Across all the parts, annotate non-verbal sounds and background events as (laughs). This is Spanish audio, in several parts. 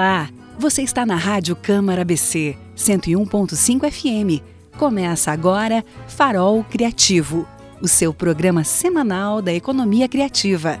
Olá, você está na Rádio Câmara BC 101.5 FM. Começa agora Farol Criativo, o seu programa semanal da economia criativa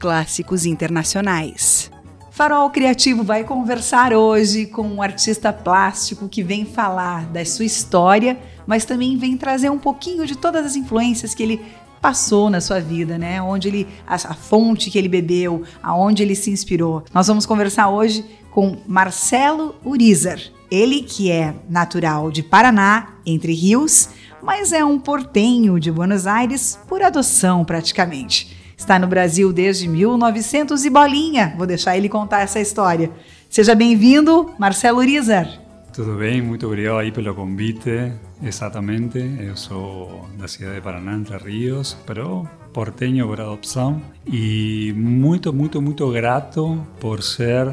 clássicos internacionais. Farol Criativo vai conversar hoje com um artista plástico que vem falar da sua história, mas também vem trazer um pouquinho de todas as influências que ele passou na sua vida, né? Onde ele a, a fonte que ele bebeu, aonde ele se inspirou. Nós vamos conversar hoje com Marcelo Urizar. Ele que é natural de Paraná, entre rios, mas é um portenho de Buenos Aires por adoção praticamente. Está no Brasil desde 1900 e bolinha. Vou deixar ele contar essa história. Seja bem-vindo, Marcelo Urizar. Tudo bem, muito obrigado aí pelo convite. Exatamente, eu sou da cidade de Paraná, Entre Rios, pero porteño por adopção e muito, muito, muito grato por ser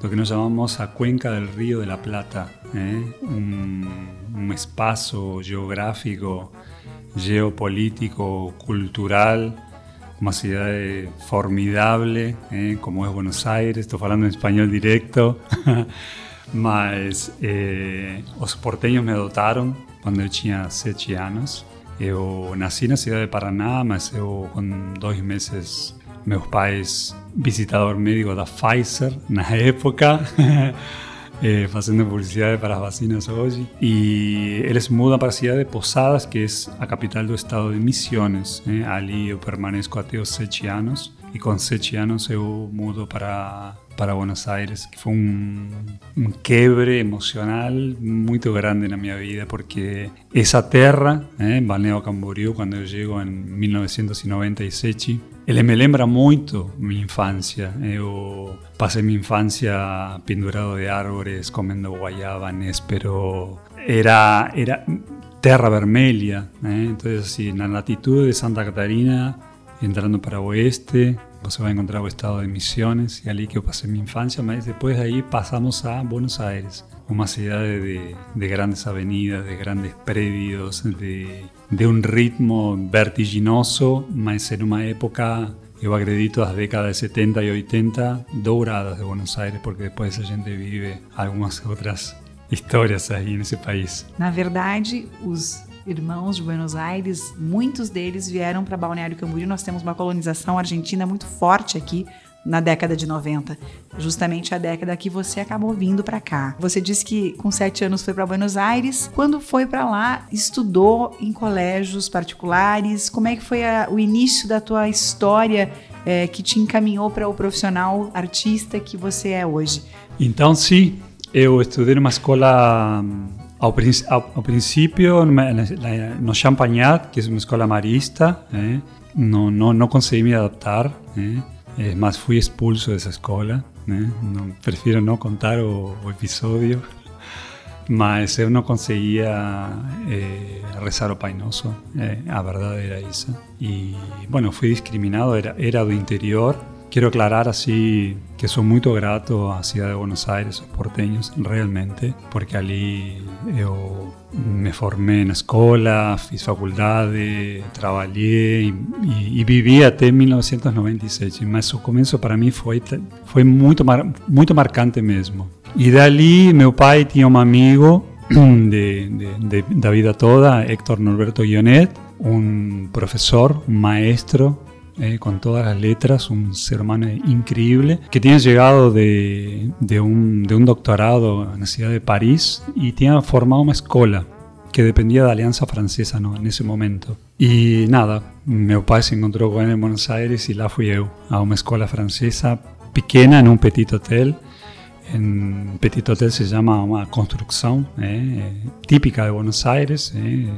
lo que nós chamamos a cuenca del Río de la Plata, ¿eh? un, un espaço geográfico, geopolítico, cultural una ciudad formidable, eh, como es Buenos Aires, estoy hablando en español directo, (laughs) mas eh, los porteños me adotaron cuando yo tenía 7 años. Yo nací en la ciudad de Paraná, mas yo con dos meses meus pais visitador médico da Pfizer na época (laughs) eh, haciendo publicidad para las vacinas hoy. Y él se muda para la ciudad de Posadas, que es la capital del estado de Misiones. Eh. Allí yo permanezco hasta los 7 años. Y con 7 años yo mudo para, para Buenos Aires, que fue un, un quebre emocional muy grande en mi vida, porque esa tierra, eh, Balneo Camboriú, cuando yo llego en 1997, Ele me lembra muito minha infância. Eu passei minha infância pendurado de árvores, comendo guayaba, néspero. Era, era terra vermelha. Né? Então, assim, na latitude de Santa Catarina, entrando para o oeste, você vai encontrar o estado de Misiones, e ali que eu passei minha infância, mas depois daí passamos a Buenos Aires. una ciudad de, grandes avenidas, de grandes predios, de, un ritmo vertiginoso, más en una época, yo acredito las décadas de 70 y 80, douradas de Buenos Aires, porque después esa gente vive algunas otras historias ahí en ese país. Na verdade, os irmãos de Buenos Aires, muitos deles vieram para Balneário Camboriú. Nós temos uma colonização argentina muito forte aqui na década de 90, justamente a década que você acabou vindo para cá. Você disse que com sete anos foi para Buenos Aires. Quando foi para lá, estudou em colégios particulares. Como é que foi a, o início da tua história é, que te encaminhou para o profissional artista que você é hoje? Então, sim, eu estudei numa escola ao, ao, ao princípio no Champagnat, que é uma escola marista. Eh? Não, não, não consegui me adaptar. Eh? Es más, fui expulso de esa escuela. ¿eh? prefiero no contar o, episodio. Mas eu no conseguía eh, rezar o painoso, eh, a verdad era esa. Y bueno, fui discriminado, era, era do interior, Quiero aclarar así que soy muy grato a Ciudad de Buenos Aires, los porteños, realmente, porque allí yo me formé en escuela, fiz faculdade, trabajé y, y, y viví hasta 1996. Mas o comienzo para mí fue, fue muy, muy marcante mesmo. Y de allí mi pai tenía un amigo (clears throat) de, de, de, vida toda, Héctor Norberto Guionet, un profesor, un maestro eh, con todas las letras, un ser humano increíble, que tiene llegado de, de, un, de un doctorado en la ciudad de París y tiene formado una escuela que dependía de Alianza Francesa ¿no? en ese momento. Y nada, mi papá se encontró con él en Buenos Aires y la fui yo a una escuela francesa pequeña en un petit hotel. En Petit Hotel se llama una construcción eh, típica de Buenos Aires, eh,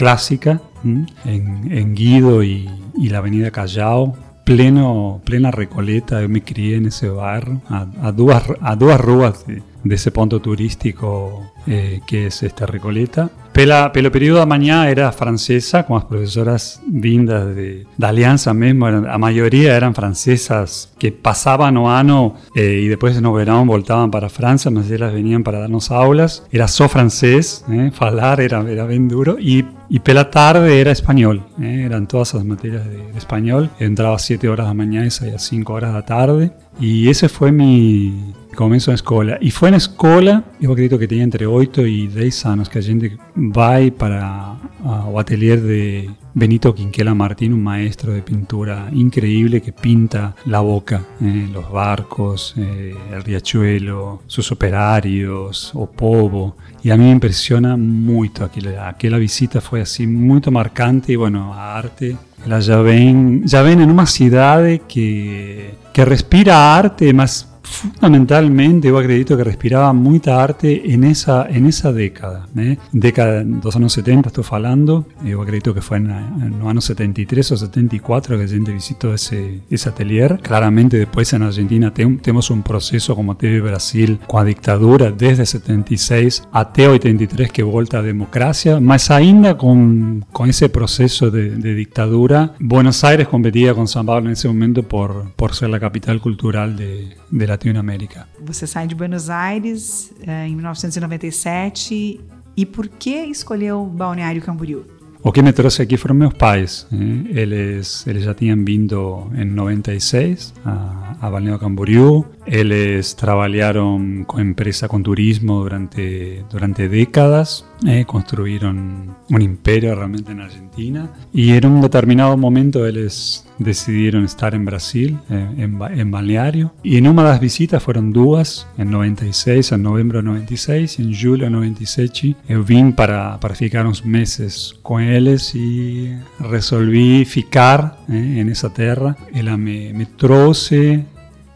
clásica, en, en Guido y, la avenida Callao, pleno, plena Recoleta, eu me criei nesse bairro, a, a duas, a duas ruas desse ponto turístico eh, que es esta Recoleta. Pela, pelo período manhã era francesa, com as professoras vindas de, da Aliança mesmo, a maioria eram francesas que passavam o ano eh, e depois no verão voltavam para a França, mas elas vinham para darnos aulas. Era só francês, eh, era, era bem duro, e, e pela tarde era espanhol, eh, eram todas as matérias de, de entrava às 7 horas da manhã e saía às 5 horas da tarde. E esse foi mi começo na escola. E foi na escola, eu acredito que tinha entre 8 e 10 anos, que a gente vai para o atelier de Benito Quinquela Martín, un maestro de pintura increíble que pinta la boca, eh, los barcos, eh, el riachuelo, sus operarios, o povo. Y a mí me impresiona mucho. Aquella, aquella visita fue así muy marcante y bueno, a arte ela já vem, já vem numa cidade que, que respira arte, mas fundamentalmente yo acredito que respiraba mucha arte en esa, en esa década. ¿eh? Década dos años 70 estoy hablando, yo acredito que fue en, los años 73 o 74 que a gente visitó ese, ese atelier. Claramente después en Argentina tenemos un proceso como teve Brasil con la dictadura desde 76 hasta 83 que volta a democracia, mas ainda con, con ese proceso de, de, dictadura, Buenos Aires competía con San Pablo en ese momento por, por ser la capital cultural de, de Latinoamérica. Você sai de Buenos Aires eh, em 1997 e por que escolheu Balneário Camboriú? O que me trouxe aqui foram meus pais. Eh? Eles, eles já tinham vindo em 96 a, a Balneário Camboriú. Eles trabalharam com empresa com turismo durante, durante décadas. Eh, construyeron un imperio realmente en Argentina y en un determinado momento ellos decidieron estar en Brasil, eh, en, en, balneario. Y en una de las visitas fueron dos, en 96, en noviembre de 96 y en julio de 97. Yo vine para, para ficar unos meses con ellos y resolví ficar eh, en esa tierra. Ella me, me trouxe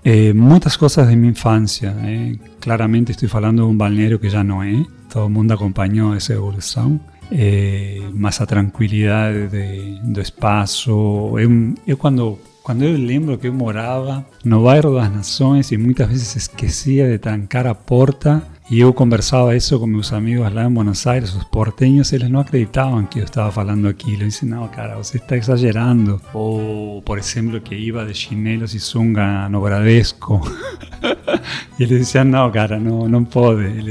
eh, muchas cosas de mi infancia. Eh. Claramente estoy hablando de un balneario que ya no es. Todo mundo acompañó esa evolución. Eh, más a tranquilidad de, de espacio. Yo, cuando yo lembro que moraba no bairro das Nações y muchas veces esquecía de trancar a porta y yo conversaba eso con mis amigos allá en Buenos Aires, los porteños, ellos no acreditaban que yo estaba hablando aquí. Le dicen, no, cara, usted está exagerando. O, por ejemplo, que iba de chinelos y zunga no Bradesco. (laughs) y les decían, no, cara, no, no puede.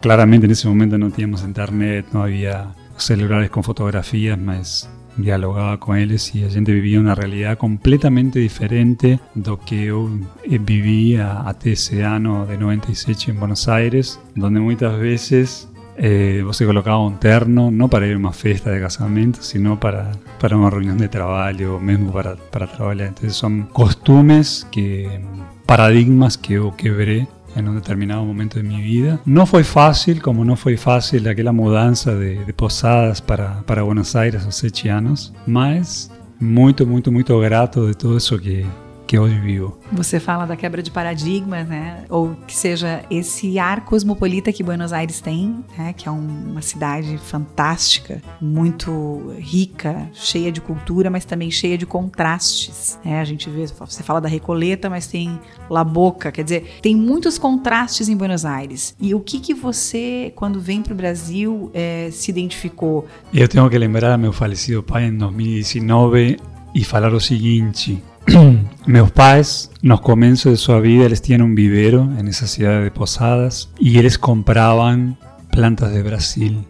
claramente en ese momento no teníamos internet, no había celulares con fotografías, más dialogaba con ellos y la gente vivía una realidad completamente diferente do que yo eh, vivía hasta ese año de 96 en Buenos Aires, donde muchas veces eh, se colocaba un terno, no para ir a una fiesta de casamiento, sino para, para una reunión de trabajo, mismo para, para trabajar. Entonces son costumbres, que, paradigmas que yo quebré en un determinado momento de mi vida. No fue fácil, como no fue fácil aquella mudanza de, Posadas para, para Buenos Aires aos sete anos, mas muito, muito, muito grato de tudo isso que, que hoje vivo. Você fala da quebra de paradigmas, né? Ou que seja esse ar cosmopolita que Buenos Aires tem, né? Que é uma cidade fantástica, muito rica, cheia de cultura, mas também cheia de contrastes. Né? A gente vê, você fala da Recoleta, mas tem La Boca, quer dizer, tem muitos contrastes em Buenos Aires. E o que que você, quando vem para o Brasil, é, se identificou? Eu tenho que lembrar meu falecido pai em 2019 e falar o seguinte (clears throat) Meus pais, nos comienzos de su vida, les tienen un vivero en esa ciudad de Posadas y ellos compraban plantas de Brasil.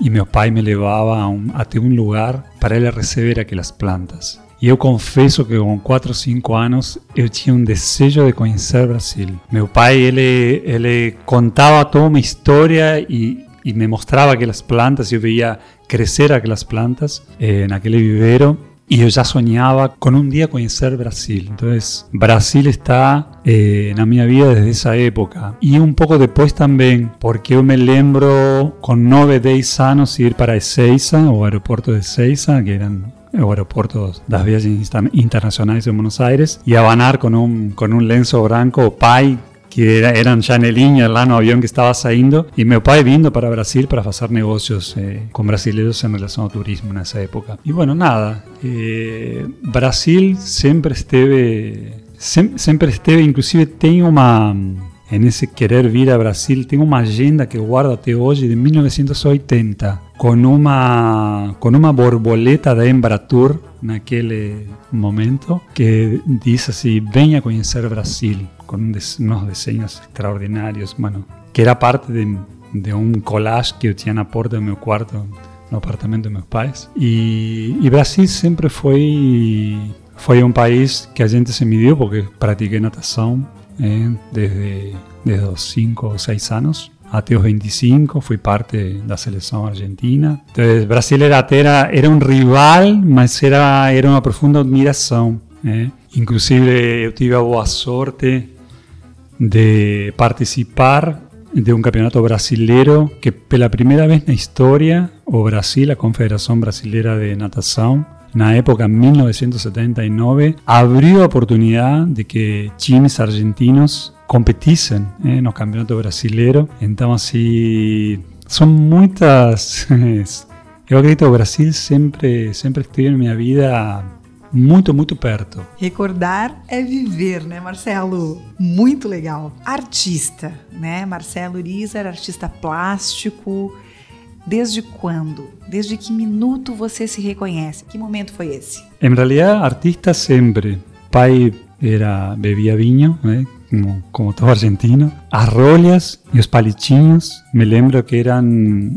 Y mi papá me llevaba a un, un lugar para él recibir aquellas plantas. Y yo confieso que con 4 o 5 años yo tenía un deseo de conocer Brasil. Mi papá, él, él contaba toda mi historia y, y me mostraba aquellas plantas. Yo veía crecer aquellas plantas eh, en aquel vivero y yo ya soñaba con un día conocer Brasil. Entonces, Brasil está eh, en mi vida desde esa época. Y un poco después también, porque yo me lembro con 9, 10 años ir para Ezeiza, o aeropuerto de Ezeiza, que eran aeropuertos las vías internacionales de Buenos Aires, y abanar con un, con un lenzo branco, pai, que era, eram janelinhas lá no avião que estava saindo, e meu pai vindo para Brasil para fazer negócios eh, com brasileiros em relação ao turismo nessa época. E bueno, nada, eh, Brasil sempre esteve, sem, sempre esteve, inclusive tem uma en ese querer vir a Brasil, tengo uma agenda que guardo até hoje de 1980, com uma, com uma borboleta da Embratur naquele momento, que diz assim, venha conhecer Brasil, com uns desenhos extraordinários, bueno, que era parte de, de um collage que eu tinha na porta do meu quarto, no apartamento dos meus pais. E, Brasil sempre foi foi um país que a gente se mediu porque pratiquei natação eh, desde, desde los 5 o 6 años hasta los 25 fui parte de la selección argentina. Entonces Brasil era, era, era un rival, mas era, era una profunda admiración. Eh. Inclusive eu tive a boa sorte de participar de un campeonato brasilero que pela primera vez en la historia o Brasil, la Confederación Brasilera de Natación, la época 1979, abrió oportunidad de que times argentinos competiesen en eh, los campeonatos brasileños. Entonces, son muchas... (laughs) Yo creo que Brasil siempre, siempre estuvo en mi vida muito, muito perto. Recordar é viver, né, Marcelo? Muito legal. Artista, né? Marcelo Uriza artista plástico, Desde quando? Desde que minuto você se reconhece? Que momento foi esse? Em realidade, artista sempre. Pai era bebia vinho, né? Como, como todo argentino. As rolhas e os palitinhos, me lembro que eram,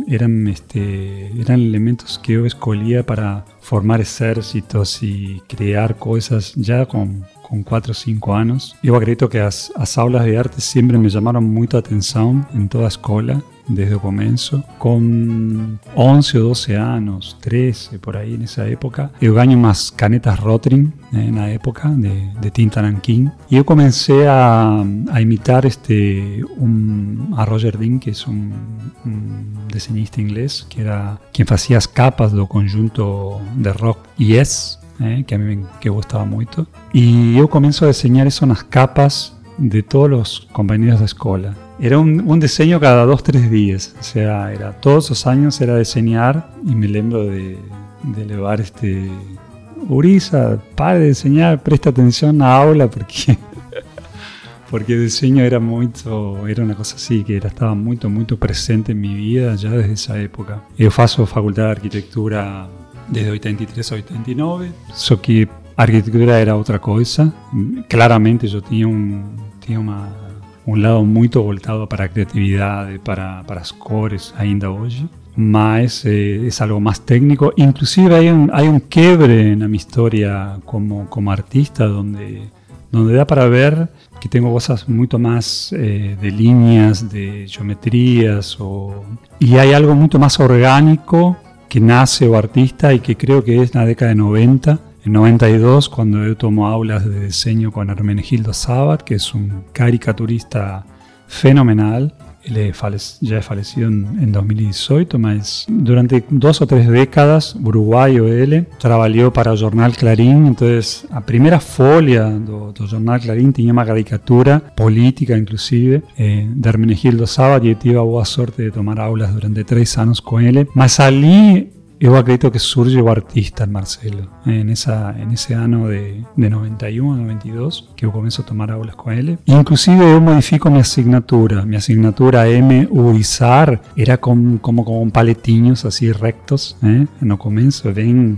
eram, este, elementos que eu escolhia para formar exércitos e criar coisas já com, com 4 ou 5 anos. Eu acredito que as, as aulas de arte sempre me chamaram muito a atenção em toda a escola desde el comienzo, con 11 o 12 años, 13 por ahí en esa época. Yo gané más canetas Rotring eh, en la época de, de tinta nanquín. Y yo comencé a, a imitar este, un, a Roger Dean, que es un, un diseñista inglés, que era quien hacía las capas del conjunto de rock Yes, eh, que a mí me que gustaba mucho. Y yo comienzo a diseñar eso las capas de todos los compañeros de escuela. Era un, un, diseño cada dos, tres días. O sea, era todos los años era diseñar y me lembro de, de elevar este... Uriza, pare de diseñar, presta atención a aula porque (laughs) porque el diseño era mucho, era una cosa así, que era, estaba muy, muy presente en mi vida ya desde esa época. Yo faço facultad de arquitectura desde 83 a 89, só que arquitectura era otra cosa. Claramente yo tenía, un, tenía una un lado muy voltado para creatividad, para, para scores ainda hoje, mas eh, es algo más técnico. Inclusive hay un, hay un quiebre en mi historia como, como artista donde, donde da para ver que tengo cosas mucho más eh, de líneas, de geometrías, o, y hay algo mucho más orgánico que nace o artista y que creo que es la década de 90, en 92, cuando yo tomo aulas de diseño con Hermenegildo Sabat, que es un caricaturista fenomenal, él ya es fallecido en, 2018, mas durante dos o tres décadas, uruguayo él, trabajó para el jornal Clarín, entonces a primera folia del jornal Clarín tenía una caricatura política inclusive eh, de Hermenegildo Sabat y tuve la suerte de tomar aulas durante tres años con él, mas allí yo acredito que surge o artista en Marcelo, en, esa, en ese año de, de 91 a 92, que yo comienzo a tomar aulas con él. Inclusive yo modifico mi asignatura, mi asignatura M Urizar era como con paletiños así rectos, ¿eh? no comienzo, ven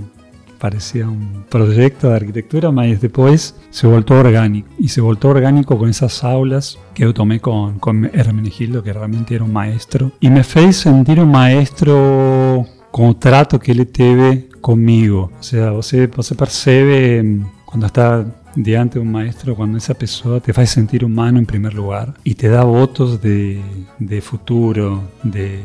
parecía un proyecto de arquitectura, mas después se volvió orgánico. Y se volvió orgánico con esas aulas que yo tomé con, con Hermenegildo, que realmente era un maestro. Y me fez sentir un maestro com o trato que ele teve comigo. Ou seja, você, você percebe quando está diante de um maestro, quando essa pessoa te faz sentir humano em primeiro lugar e te dá votos de, de futuro, de,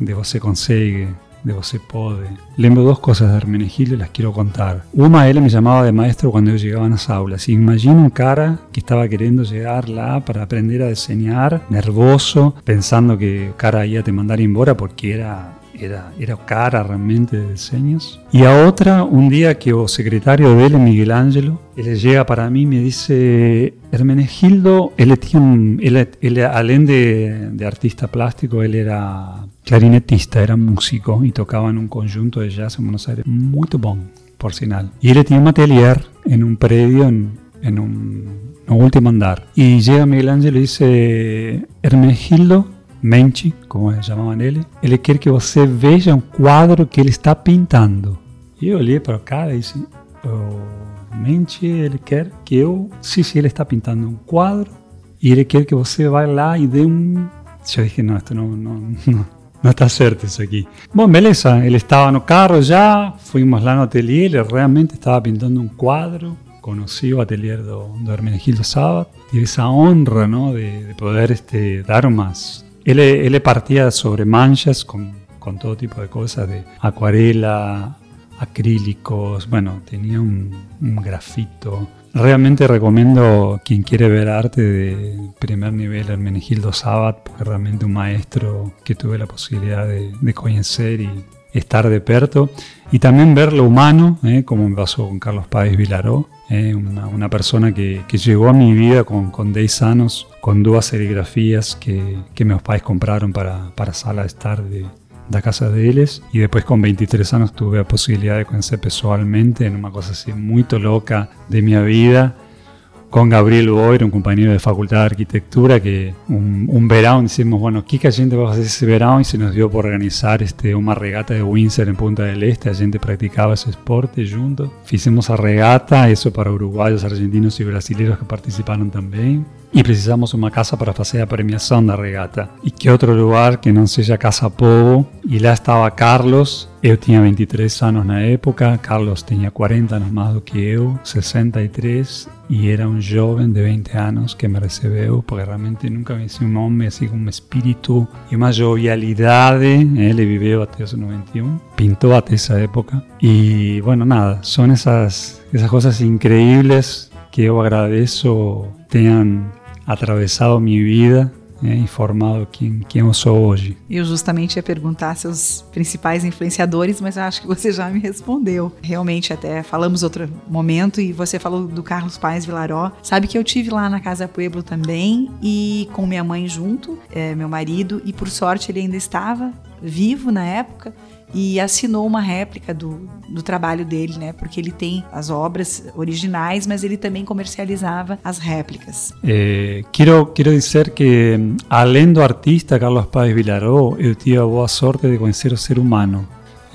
de você consegue, de você pode. Lembro dos cosas de Hermenegildo y las quiero contar. Una, él me llamaba de maestro cuando yo llegaba a las aulas. Imagino un cara que estaba queriendo llegar lá para aprender a diseñar, nervoso, pensando que cara iba a te mandar embora porque era era, era cara realmente de diseños. Y a otra, un día que el secretario de él, Miguel Ángelo, él llega para mí y me dice, Hermenegildo, él tiene él, él, além de, de, artista plástico, él era clarinetista, era músico y tocaba en un conjunto de jazz en Buenos Aires, muy bom, por sinal. Y él tenía un atelier en un predio, en, en un, un último andar. Y llega Miguel Ángelo y dice, Hermenegildo, Menchi, como llamaban ele, ele quer que você veja um quadro que ele está pintando. E eu olhei para o cara e disse, oh, Menchi, ele quer que eu... Sim, sim, ele está pintando um quadro e ele quer que você vá lá e dê um... Eu dije, não, isto não, não, não, (laughs) não está certo isso aqui. Bom, beleza, ele estava no carro já, fomos lá no ateliê, ele realmente estava pintando um quadro, conocí o atelier do, do Hermenegildo Sabat, tive essa honra ¿no? de, de poder este, dar más él, él partía sobre manchas con, con, todo tipo de cosas, de acuarela, acrílicos, bueno, tenía un, un grafito. Realmente recomiendo quien quiere ver arte de primer nivel Hermenegildo Sabat, porque realmente un maestro que tuve la posibilidad de, de conocer y estar de perto. Y también ver lo humano, eh, como me pasó con Carlos Páez Vilaró, eh, una, persona que, que, llegó a mi vida con, con 10 años, con dos serigrafías que, que meus pais compraron para, para sala de estar de, da casa de ellos y después con 23 años tuve la posibilidad de conocer personalmente en una cosa así muy loca de mi vida con Gabriel Boyer, un compañero de Facultad de Arquitectura, que un, un verano decimos, bueno, ¿qué gente va a hacer ese verano? Y se nos dio por organizar este, una regata de Windsor en Punta del Este, la gente practicaba ese deporte juntos. Hicimos a regata, eso para uruguayos, argentinos y brasileños que participaron también. Y precisamos una casa para hacer la premiación de la regata. Y qué otro lugar que no sea Casa Povo. Y lá estaba Carlos, yo tenía 23 años en la época, Carlos tenía 40 años más que yo, 63, y era un joven de 20 años que me recibió, porque realmente nunca me hice un hombre así con un espíritu y una jovialidad, él vivió hasta los 91, pintó hasta esa época. Y bueno, nada, son esas, esas cosas increíbles que yo agradezco tengan atravessado minha vida né, e formado quem, quem eu sou hoje. Eu justamente ia perguntar seus principais influenciadores, mas eu acho que você já me respondeu. Realmente, até falamos outro momento e você falou do Carlos Paes Vilaró. Sabe que eu tive lá na Casa Pueblo também e com minha mãe junto, é, meu marido, e por sorte ele ainda estava vivo na época e assinou uma réplica do, do trabalho dele, né? Porque ele tem as obras originais, mas ele também comercializava as réplicas. Eh, quero, quero dizer que, além do artista Carlos Paz Vilaró, eu tive a boa sorte de conhecer o ser humano.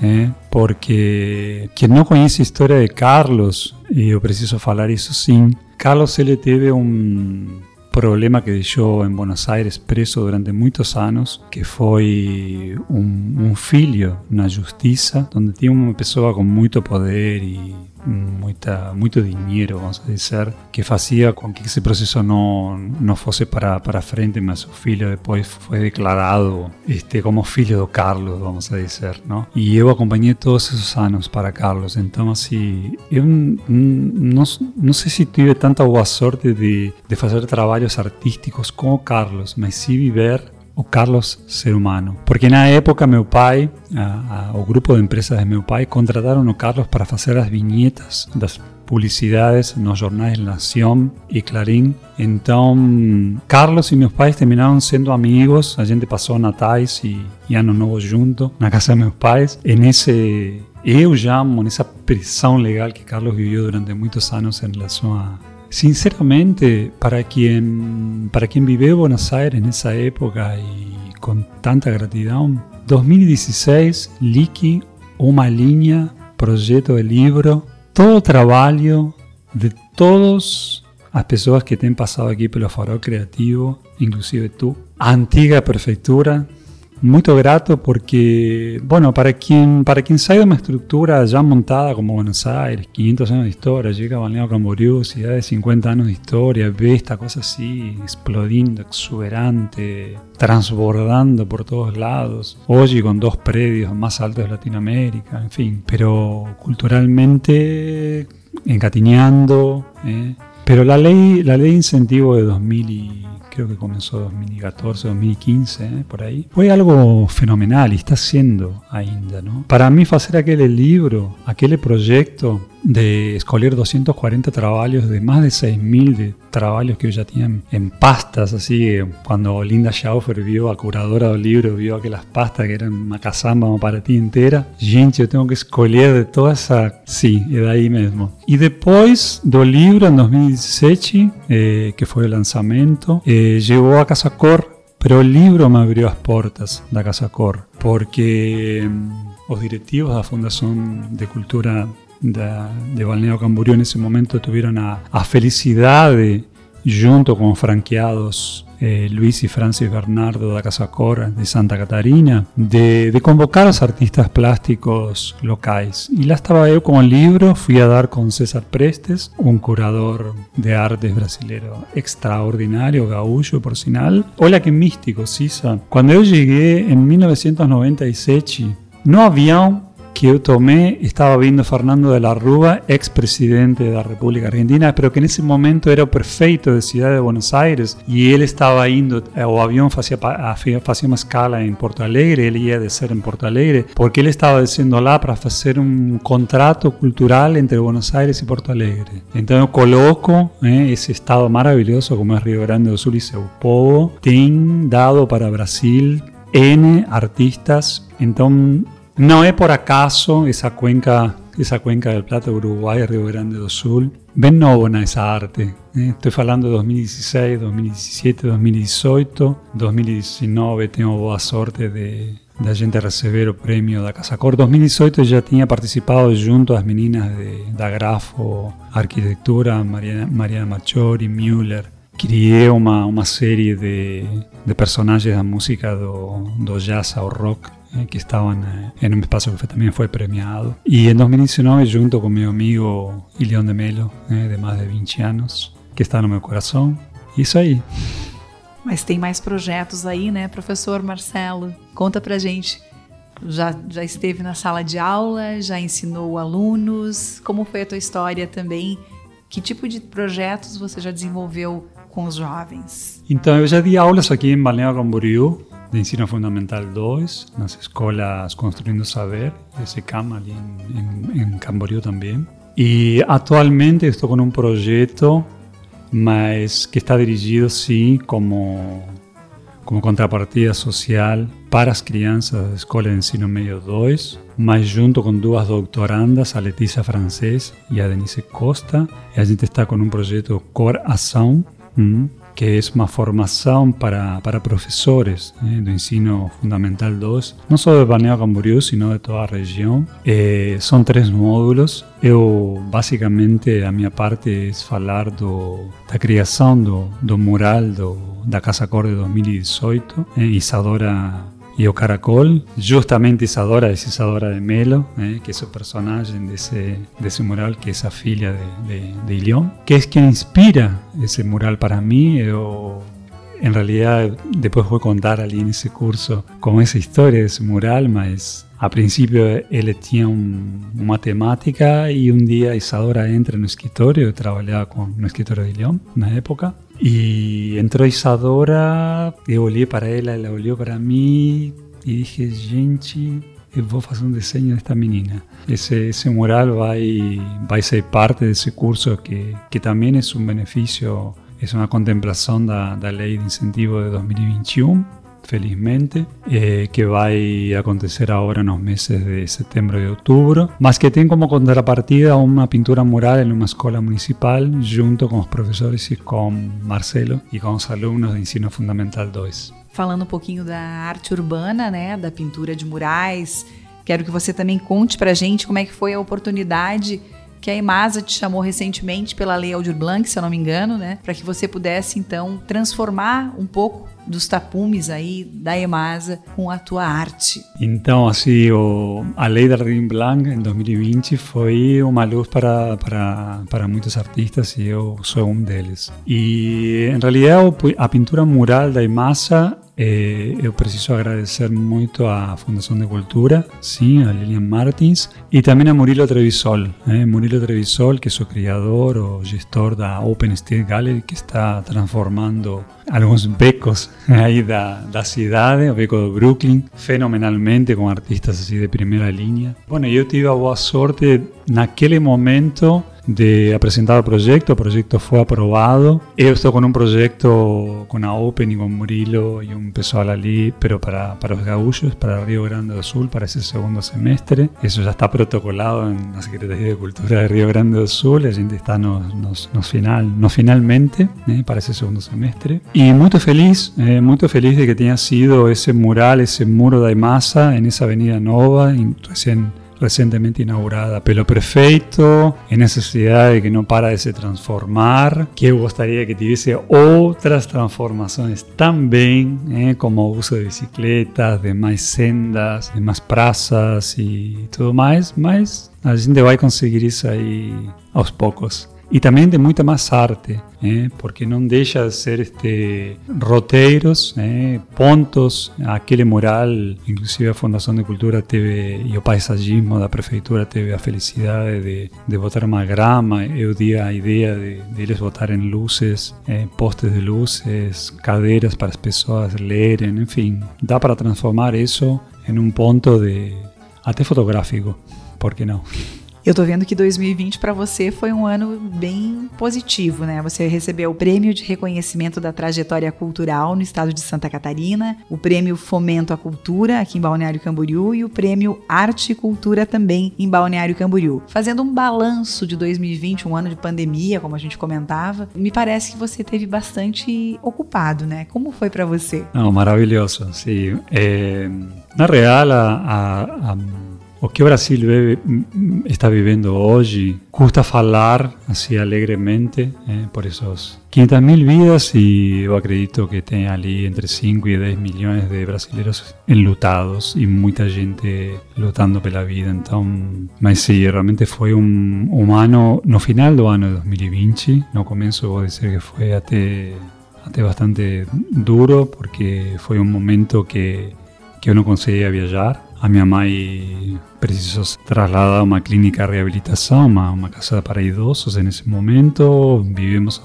Eh, porque quien no conoce la historia de Carlos, y yo preciso falar eso sin, Carlos ele teve un problema que deixou en Buenos Aires preso durante muchos años, que foi un, un filho na justiça, donde tinha uma pessoa com muito poder e muita, muito dinheiro, vamos dizer, que fazia com que esse processo não, não fosse para, para frente, mas o filho depois foi declarado este, como filho do Carlos, vamos dizer, não? E eu acompanhei todos esses anos para Carlos, então assim, eu não, não sei se tive tanta boa sorte de, de fazer trabalhos artísticos com o Carlos, mas sim viver o Carlos ser humano. Porque na época meu pai, a, a, o grupo de empresas de meu pai, contrataram o Carlos para fazer as vinhetas das publicidades nos jornais Nación e Clarín. Então, Carlos e meus pais terminaram sendo amigos. A gente passou natais e, e ano novo junto na casa de meus pais. E nesse eu chamo nessa prisão legal que Carlos viveu durante muitos anos em relação a Sinceramente, para quien, para quien vive en Buenos Aires en esa época y con tanta gratitud, 2016, Liki, una línea, proyecto de libro, todo trabajo de todas las personas que te han pasado aquí por el faro creativo, inclusive tú, antigua prefectura, muy grato porque, bueno, para quien, para quien sabe de una estructura ya montada como Buenos Aires, 500 años de historia, llega a Balneario Camboriú, ciudad de 50 años de historia, ve esta cosa así, explodiendo, exuberante, transbordando por todos lados, hoy con dos predios más altos de Latinoamérica, en fin, pero culturalmente encatiñando, ¿eh? pero la ley, la ley de incentivo de 2000 y creo que comenzó 2014, 2015, eh, por ahí. Foi algo fenomenal e está sendo ainda, não? Para mim fazer aquele livro, aquele projeto de escolher 240 trabalhos de más de 6.000 de trabalhos que já tinha em pastas, assim, quando Linda Schaufer viu, a curadora do livro, viu aquelas pastas que caçamba, uma para ti inteira. Gente, eu tenho que escolher de toda essa... Sim, é daí mesmo. E depois do livro, em 2017, eh, que foi o lançamento, eh, chegou a Casa Cor, pero o livro me abriu as portas da Casa Cor, porque mm, os directivos da Fundação de Cultura de, de Balneario Camboriú en ese momento tuvieron a, a felicidad junto con franqueados eh, Luis y Francis Bernardo da Casa Cora de Santa Catarina, de, de, convocar a los artistas plásticos locales. Y la estaba yo con el libro, fui a dar con César Prestes, un curador de artes brasilero extraordinario, gaullo, porcinal. Hola, qué místico, Cisa. Cuando yo llegué en 1996, no había que eu tomé, estaba viendo Fernando de la Rúa, ex-presidente de la República Argentina, pero que en ese momento era prefeito de Ciudad de Buenos Aires y él estaba indo, o avión hacía, hacía una escala en Porto Alegre, él iba de ser en Porto Alegre, porque él estaba diciendo lá para hacer un contrato cultural entre Buenos Aires y Porto Alegre. Entonces coloco eh, ese estado maravilloso como es Río Grande do Sul y Seu Povo, ten dado para Brasil N artistas, entonces no es por acaso esa cuenca, esa cuenca del Plata Uruguay, Río Grande do Sul, ben nova esa arte. Eh? Estoy hablando de 2016, 2017, 2018, 2019 tengo boa sorte de, de a gente receber o prêmio da Casa Cor. 2018 já tinha participado junto às meninas de, da Grafo Arquitectura, Mariana, Mariana Machori, Müller. Criei uma, uma série de, de personagens da música do, do jazz ao rock eh, que estaban eh, en un espacio que también fue premiado. Y en 2019, junto con mi amigo Ilion de Melo, eh, de más de 20 anos, que está no meu coração. Isso aí. Mas tem mais projetos aí, né, professor Marcelo? Conta pra gente. Já, já esteve na sala de aula, já ensinou alunos. Como foi a tua história também? Que tipo de projetos você já desenvolveu com os jovens? Então, eu já di aulas aqui em Balneário Camboriú de Ensino Fundamental 2, nas escolas Construindo Saber, esse CAM ali em, em, em Camboriú também. E atualmente estou com um projeto, mas que está dirigido sim como, como contrapartida social para as crianças da Escola de Ensino Médio 2, mas junto com duas doutorandas, a Letícia Francês e a Denise Costa. E a gente está com um projeto Cor Ação, que es una formación para, para profesores eh, de ensino fundamental 2, no solo de Balneário Camboriú, sino de toda la región. Eh, son tres módulos. Eu, basicamente, a minha parte es falar do, da criação do, do mural do, da Casa Cor de 2018. Eh, Isadora y o Caracol, justamente Isadora es Isadora de Melo, eh, que es el personaje de ese, de ese mural, que es la filia de, de, de Ilión, que es quien inspira ese mural para mí. Yo, en realidad, después voy a contar allí en ese curso como esa historia de ese mural, mas a principio él tenía un, una temática y un día Isadora entra en un escritorio, yo trabajaba con un escritorio de León una época, y entró Isadora, yo olhei para ella, ella olhou para mí y dije, gente, eu vou fazer um desenho desta menina. Esse, esse mural vai, vai ser parte desse curso que, que também é um benefício, é uma contemplação da, da Lei de Incentivo de 2021, felizmente, eh, que va a acontecer ahora en los meses de septiembre y octubre, más que tiene como contrapartida una pintura mural en una escuela municipal junto con los profesores y con Marcelo y con los alumnos de Ensino Fundamental 2. Falando um pouquinho da arte urbana, né, da pintura de murais, quero que você também conte pra gente como é que foi a oportunidade que a EMASA te chamou recentemente pela Lei Aldir Blanc, se eu não me engano, né, para que você pudesse então transformar um pouco dos tapumes aí da EMASA com a tua arte. Então, assim, o, a Lei da Aldir Blanc em 2020 foi uma luz para, para, para muitos artistas e eu sou um deles. E, em realidade, a pintura mural da EMASA eh, eu preciso agradecer muito à Fundação de Cultura, sim, a Lilian Martins, e também a Murilo Trevisol. Eh? Murilo Trevisol, que é o criador, o gestor da Open State Gallery, que está transformando alguns becos (laughs) aí da, da cidade, o beco do Brooklyn, fenomenalmente, com artistas assim de primeira linha. Bom, eu tive a boa sorte, naquele momento, de apresentar o proyecto, el proyecto fue aprobado. Yo estoy con un proyecto con la Open y con Murilo y un pessoal ali, pero para, para los gaullos, para Río Grande do Sul, para ese segundo semestre. Eso ya está protocolado en la Secretaría de Cultura de Río Grande do Sul, la gente está nos, nos, nos final, no finalmente eh, para ese segundo semestre. Y muy feliz, eh, muy feliz de que tenga sido ese mural, ese muro de masa en esa avenida Nova, y recién recentemente inaugurada Pelo Perfecto, en esa sociedad que no para de se transformar, que gustaría que tuviese otras transformaciones también, eh, como uso de bicicletas, de más sendas, de más plazas y todo más, más a gente va a conseguir eso ahí a los pocos. E também de muita mais arte, né? porque não deixa de ser este roteiros, né? pontos, aquele mural, inclusive a Fundação de Cultura teve e o paisagismo da prefeitura teve a felicidade de, de botar uma grama, eu dei a ideia de, de eles botarem luzes, eh, postes de luzes, cadeiras para as pessoas lerem, enfim, dá para transformar isso em um ponto de até fotográfico, por que não? Eu tô vendo que 2020 para você foi um ano bem positivo, né? Você recebeu o prêmio de reconhecimento da trajetória cultural no estado de Santa Catarina, o prêmio Fomento à Cultura aqui em Balneário Camboriú e o prêmio Arte e Cultura também em Balneário Camboriú. Fazendo um balanço de 2020, um ano de pandemia, como a gente comentava, me parece que você teve bastante ocupado, né? Como foi para você? Não, maravilhoso, sim. É, na real, a, a, a o que o Brasil vive, está vivendo hoje custa falar assim alegremente eh, por esses 500 mil vidas e eu acredito que tem ali entre 5 e 10 milhões de brasileiros enlutados e muita gente lutando pela vida. Então, mas sim, realmente foi um, um ano, no final do ano de 2020, no começo vou dizer que foi até, até bastante duro, porque foi um momento que, que conseguia viajar. A minha mãe precisou se trasladar a uma clínica de reabilitação, uma, uma casa para idosos nesse momento. Vivemos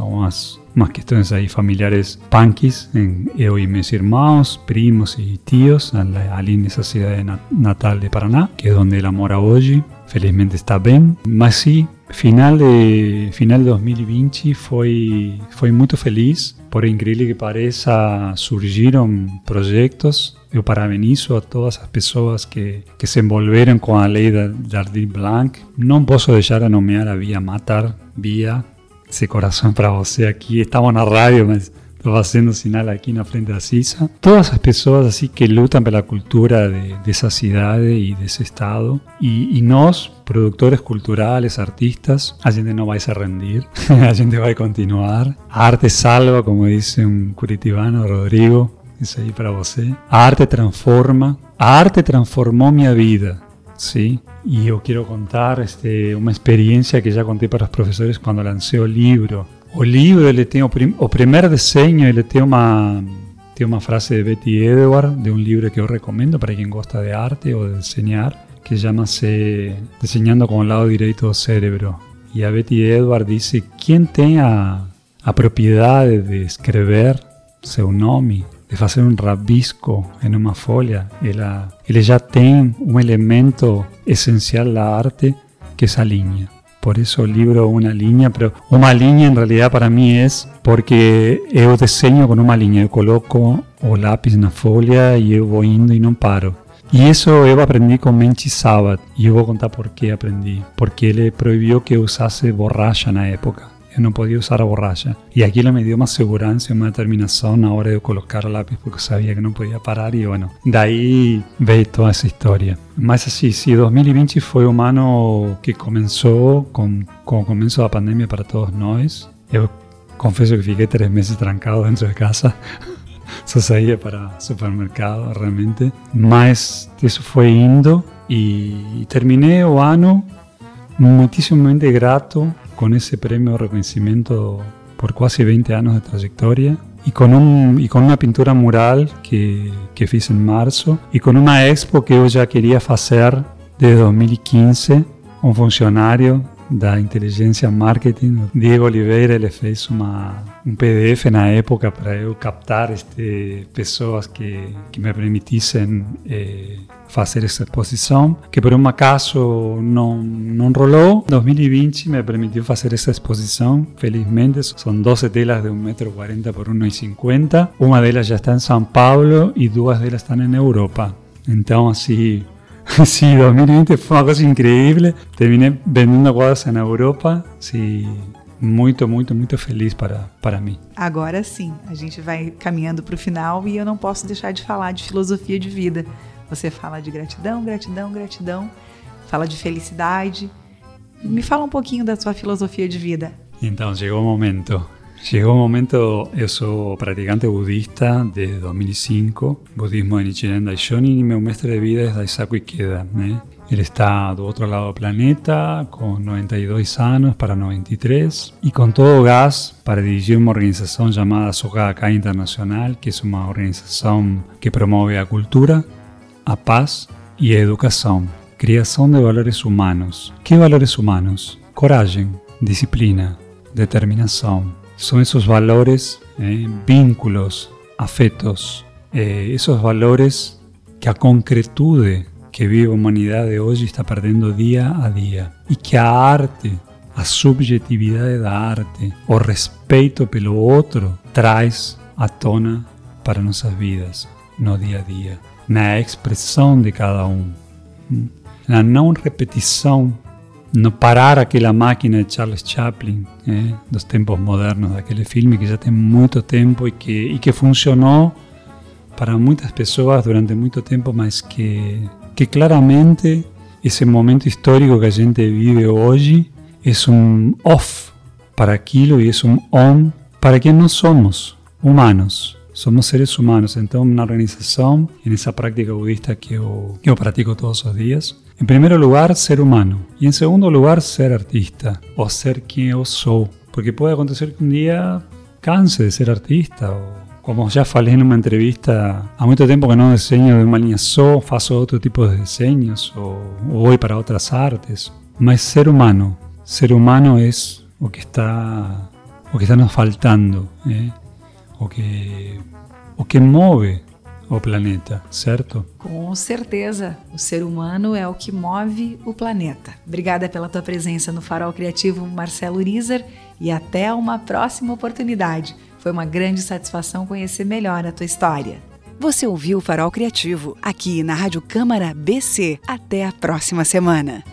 algumas umas questões aí familiares punkis, em eu e meus irmãos, primos e tios, ali nessa cidade natal de Paraná, que é onde ela mora hoje. Felizmente está bem, mas sim, final de final de 2020 foi foi muito feliz. Por incrível que pareça, surgiram projetos eu parabenizo a todas as pessoas que, que se envolveram com a lei da Jardim Blanc. Não posso deixar de nomear a Via Matar, Via, esse coração para você aqui. Estamos na rádio, mas estou fazendo sinal aqui na frente da CISA. Todas as pessoas assim que lutam pela cultura de, dessa cidade e desse estado. E, e nós, produtores culturais, artistas, a (laughs) gente não vai se rendir, a gente vai continuar. Arte salva, como disse um curitibano, Rodrigo, isso aí para você. A arte transforma. Arte transformou minha vida, sim. E eu quero contar este, uma experiência que já contei para os professores quando lancei o livro. O livro ele tem o, prim, o frase de Betty Edward de um livro que eu recomendo para quem gosta de arte ou de desenhar, que chama-se Desenhando com o lado direito do cérebro. E a Betty Edward disse: quem tem a, a propriedade de escrever seu nome de fazer um rabisco em uma folha, ela, ele já tem um elemento essencial da arte, que é a linha. Por isso o livro uma mas uma linha em realidade para mim é porque eu desenho com uma linha, eu coloco o lápis na folha e eu vou indo e não paro. E isso eu aprendi com Menchi Sabat, e eu vou contar por que aprendi. Porque ele proibiu que eu usasse borracha na época no podía usar a borracha. Y aquí me dio más seguridad y más determinación a hora de colocar el lápiz porque sabía que no podía parar y bueno, de ahí veis toda esa historia. Más así, sí, 2020 fue un año que comenzó con, con comienzo la pandemia para todos nosotros. Yo confieso que fiqué tres meses trancado dentro de casa. (laughs) Só saía para supermercado realmente. Mas eso fue indo y terminé o ano muchísimamente grato con ese premio de reconocimiento por casi 20 años de trayectoria y con, un, y con una pintura mural que, que fiz en marzo y con una expo que yo ya quería hacer desde 2015, un funcionario da inteligência marketing. Diego Oliveira ele fez uma, um PDF na época para eu captar este, pessoas que, que me permitissem eh, fazer essa exposição, que por um acaso não, não rolou. Em 2020 me permitiu fazer essa exposição, felizmente. São 12 telas de 1,40m por 1,50m. Uma delas já está em São Paulo e duas delas estão na Europa. Então, assim, sí, (laughs) 2020 fue una cosa increíble. Terminé vendiendo cosas en Europa. Sí, muito, muito, muito feliz para, para mim. Agora sim, a gente vai caminhando para o final e eu não posso deixar de falar de filosofia de vida. Você fala de gratidão, gratidão, gratidão, fala de felicidade. Me fala um pouquinho da sua filosofia de vida. Então, chegou o momento. Llegó un momento, yo soy practicante budista desde 2005, budismo de Nichiren Daishonin y mi maestro de vida es Daisaku Ikeda. ¿eh? Él está do otro lado del planeta, con 92 años para 93, y con todo gas para dirigir una organización llamada Sogaka Internacional, que es una organización que promueve a cultura, a paz y a educación, creación de valores humanos. ¿Qué valores humanos? Coraje, disciplina, determinación, son esos valores, eh, vínculos, afetos, eh, esos valores que a concretude que vive a humanidade hoje está perdendo dia a dia e que a arte, a subjetividade da arte, o respeito pelo outro traz à tona para nossas vidas no dia a dia, na expressão de cada um, na não repetição no parar aquella máquina de Charles Chaplin, eh, los tiempos modernos de aquel filme que ya tiene mucho tiempo y que, y que funcionó para muchas personas durante mucho tiempo, mas que, que claramente ese momento histórico que a gente vive hoy es un off para aquello y es un on para quien no somos humanos. Somos seres humanos, entonces una organización en esa práctica budista que yo, que yo practico todos los días, en primer lugar, ser humano. Y en segundo lugar, ser artista. O ser quien yo soy. Porque puede acontecer que un día canse de ser artista. O como ya falé en una entrevista, a mucho tiempo que no diseño de uma linha só, faço otro tipo de diseños o, o voy para otras artes. Mas ser humano, ser humano es o que está, o que está nos faltando, ¿eh? o que, o que move o planeta, certo? Com certeza. O ser humano é o que move o planeta. Obrigada pela tua presença no Farol Criativo, Marcelo Rizer, e até uma próxima oportunidade. Foi uma grande satisfação conhecer melhor a tua história. Você ouviu o Farol Criativo aqui na Rádio Câmara BC. Até a próxima semana.